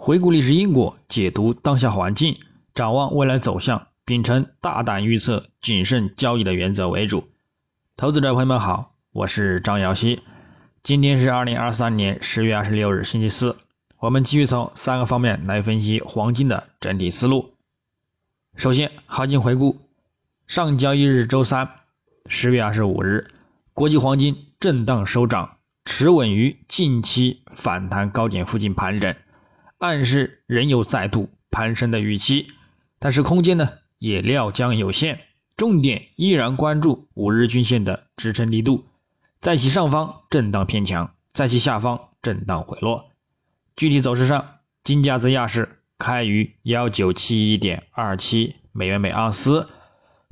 回顾历史因果，解读当下环境，展望未来走向，秉承大胆预测、谨慎交易的原则为主。投资者朋友们好，我是张瑶希。今天是二零二三年十月二十六日，星期四。我们继续从三个方面来分析黄金的整体思路。首先，行情回顾：上交易日周三，十月二十五日，国际黄金震荡收涨。持稳于近期反弹高点附近盘整，暗示仍有再度攀升的预期，但是空间呢也料将有限，重点依然关注五日均线的支撑力度，在其上方震荡偏强，在其下方震荡回落。具体走势上，金价自亚市开于幺九七一点二七美元每盎司，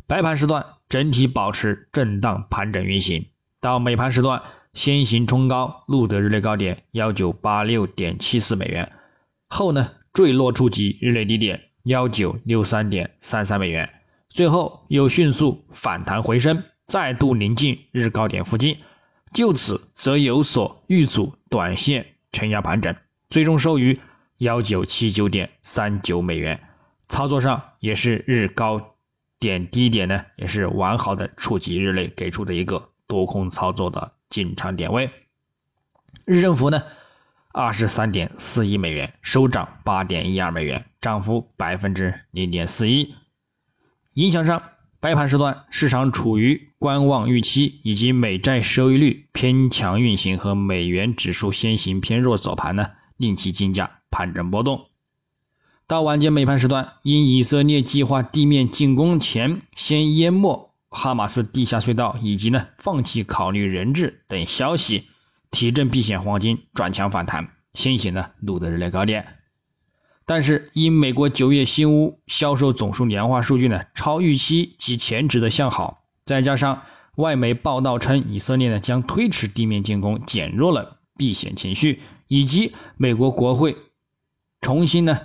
白盘时段整体保持震荡盘整运行，到美盘时段。先行冲高，录得日内高点幺九八六点七四美元，后呢坠落触及日内低点幺九六三点三三美元，最后又迅速反弹回升，再度临近日高点附近，就此则有所遇阻，短线承压盘整，最终收于幺九七九点三九美元。操作上也是日高点低点呢，也是完好的触及日内给出的一个多空操作的。进场点位，日振幅呢，二十三点四一美元，收涨八点一二美元，涨幅百分之零点四一。影响上，白盘时段市场处于观望预期，以及美债收益率偏强运行和美元指数先行偏弱走盘呢，令其金价盘整波动。到晚间美盘时段，因以色列计划地面进攻前先淹没。哈马斯地下隧道以及呢放弃考虑人质等消息，提振避险黄金转强反弹，先行呢录得日内高点。但是因美国九月新屋销售总数年化数据呢超预期及前值的向好，再加上外媒报道称以色列呢将推迟地面进攻，减弱了避险情绪，以及美国国会重新呢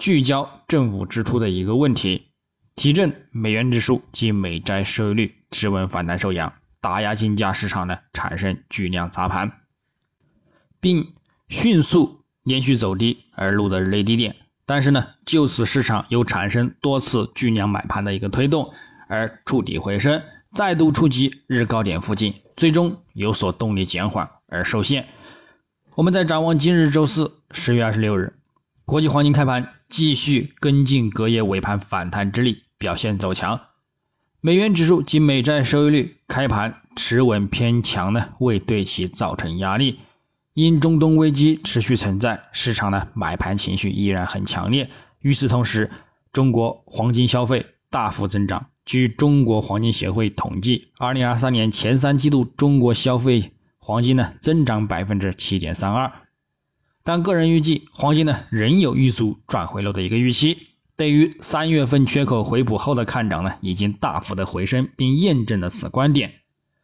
聚焦政府支出的一个问题。提振美元指数及美债收益率持稳反弹收阳，打压金价市场呢产生巨量砸盘，并迅速连续走低而录得日内低点。但是呢，就此市场又产生多次巨量买盘的一个推动，而触底回升，再度触及日高点附近，最终有所动力减缓而受限。我们再展望今日周四十月二十六日，国际黄金开盘继续跟进隔夜尾盘反弹之力。表现走强，美元指数及美债收益率开盘持稳偏强呢，未对其造成压力。因中东危机持续存在，市场呢买盘情绪依然很强烈。与此同时，中国黄金消费大幅增长。据中国黄金协会统计，二零二三年前三季度中国消费黄金呢增长百分之七点三二。但个人预计，黄金呢仍有遇阻转回落的一个预期。对于三月份缺口回补后的看涨呢，已经大幅的回升，并验证了此观点。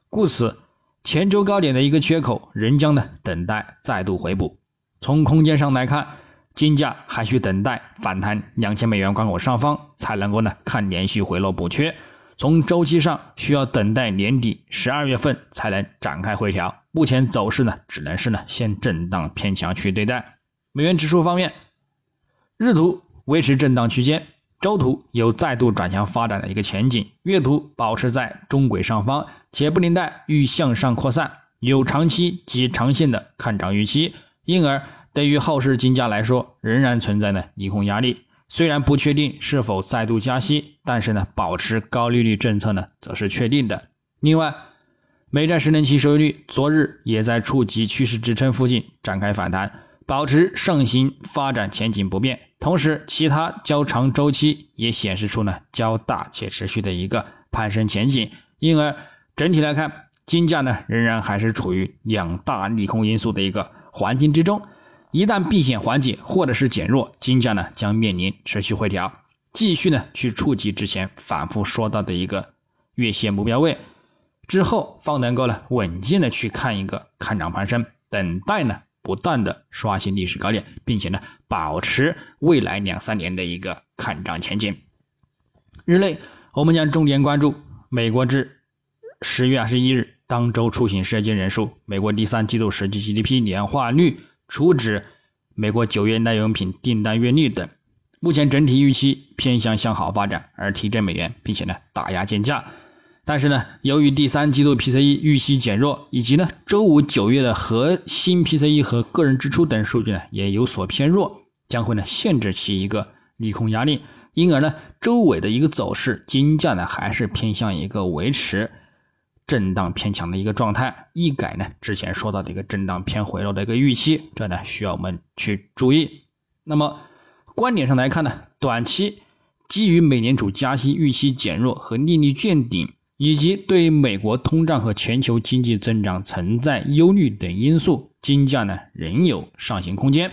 故此，前周高点的一个缺口仍将呢等待再度回补。从空间上来看，金价还需等待反弹两千美元关口上方，才能够呢看连续回落补缺。从周期上，需要等待年底十二月份才能展开回调。目前走势呢，只能是呢先震荡偏强去对待。美元指数方面，日图。维持震荡区间，周图有再度转强发展的一个前景，月图保持在中轨上方，且布林带欲向上扩散，有长期及长线的看涨预期，因而对于后市金价来说，仍然存在呢利空压力。虽然不确定是否再度加息，但是呢，保持高利率政策呢，则是确定的。另外，美债十年期收益率昨日也在触及趋势支撑附近展开反弹。保持上行发展前景不变，同时其他较长周期也显示出呢较大且持续的一个攀升前景，因而整体来看，金价呢仍然还是处于两大利空因素的一个环境之中。一旦避险缓解或者是减弱，金价呢将面临持续回调，继续呢去触及之前反复说到的一个月线目标位，之后方能够呢稳健的去看一个看涨攀升，等待呢。不断的刷新历史高点，并且呢，保持未来两三年的一个看涨前景。日内，我们将重点关注美国至十月二十一日当周出行涉及人数、美国第三季度实际 GDP 年化率、除指美国九月耐用品订单月率等。目前整体预期偏向向好发展，而提振美元，并且呢打压金价。但是呢，由于第三季度 PCE 预期减弱，以及呢周五九月的核心 PCE 和个人支出等数据呢也有所偏弱，将会呢限制其一个利空压力。因而呢，周尾的一个走势，金价呢还是偏向一个维持震荡偏强的一个状态，一改呢之前说到的一个震荡偏回落的一个预期，这呢需要我们去注意。那么观点上来看呢，短期基于美联储加息预期减弱和利率见顶，以及对美国通胀和全球经济增长存在忧虑等因素，金价呢仍有上行空间。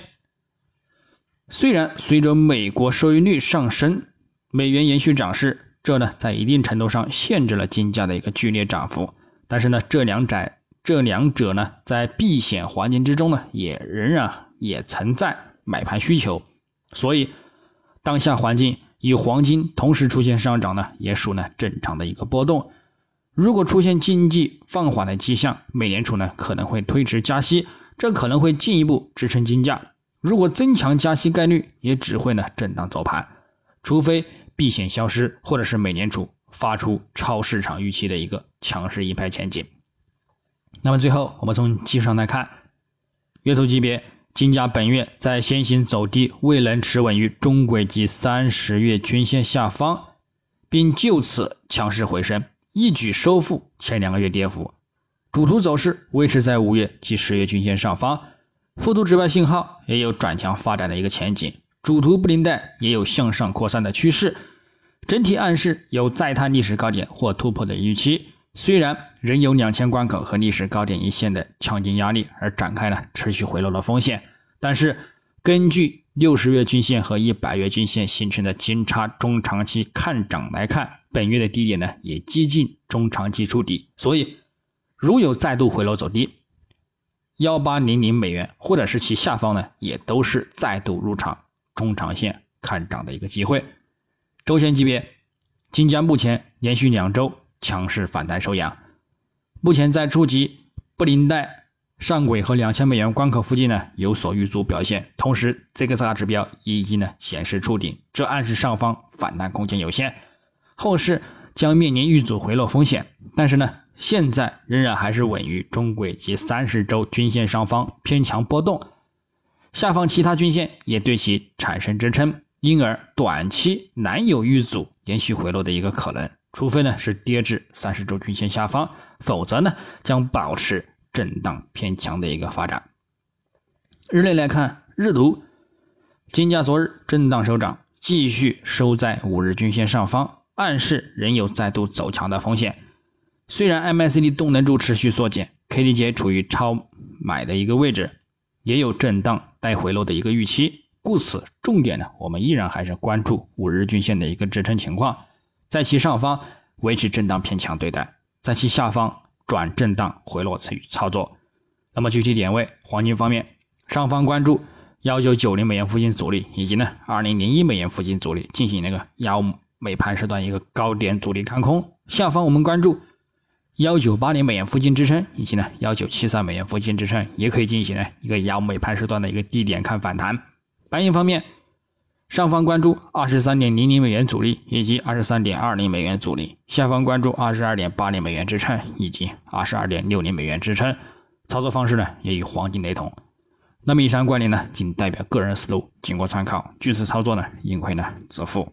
虽然随着美国收益率上升，美元延续涨势，这呢在一定程度上限制了金价的一个剧烈涨幅。但是呢，这两窄这两者呢在避险环境之中呢，也仍然也存在买盘需求。所以，当下环境与黄金同时出现上涨呢，也属呢正常的一个波动。如果出现经济放缓的迹象，美联储呢可能会推迟加息，这可能会进一步支撑金价。如果增强加息概率，也只会呢震荡走盘，除非避险消失，或者是美联储发出超市场预期的一个强势一派前景。那么最后，我们从技术上来看，月图级别，金价本月在先行走低，未能持稳于中轨及三十月均线下方，并就此强势回升，一举收复前两个月跌幅。主图走势维持在五月及十月均线上方。复图指标信号也有转强发展的一个前景，主图布林带也有向上扩散的趋势，整体暗示有再探历史高点或突破的预期。虽然仍有两千关口和历史高点一线的强劲压力，而展开了持续回落的风险，但是根据六十月均线和一百月均线形成的金叉中长期看涨来看，本月的低点呢也接近中长期触底，所以如有再度回落走低。幺八零零美元，或者是其下方呢，也都是再度入场中长线看涨的一个机会。周线级别，金价目前连续两周强势反弹收阳，目前在触及布林带上轨和两千美元关口附近呢有所遇阻表现，同时这个 x 指标已经呢显示触顶，这暗示上方反弹空间有限，后市将面临遇阻回落风险。但是呢。现在仍然还是稳于中轨及三十周均线上方偏强波动，下方其他均线也对其产生支撑，因而短期难有遇阻连续回落的一个可能，除非呢是跌至三十周均线下方，否则呢将保持震荡偏强的一个发展。日内来看，日图金价昨日震荡收涨，继续收在五日均线上方，暗示仍有再度走强的风险。虽然 MACD 动能柱持续缩减，KDJ 处于超买的一个位置，也有震荡带回落的一个预期，故此重点呢，我们依然还是关注五日均线的一个支撑情况，在其上方维持震荡偏强对待，在其下方转震荡回落参与操作。那么具体点位，黄金方面，上方关注幺九九零美元附近阻力，以及呢二零零一美元附近阻力，进行那个幺美盘时段一个高点阻力看空；下方我们关注。幺九八零美元附近支撑，以及呢幺九七三美元附近支撑，也可以进行呢一个幺美盘时段的一个低点看反弹。白银方面，上方关注二十三点零零美元阻力以及二十三点二零美元阻力，下方关注二十二点八零美元支撑以及二十二点六零美元支撑。操作方式呢也与黄金雷同。那么以上观点呢仅代表个人思路，仅供参考。据此操作呢，盈亏呢自负。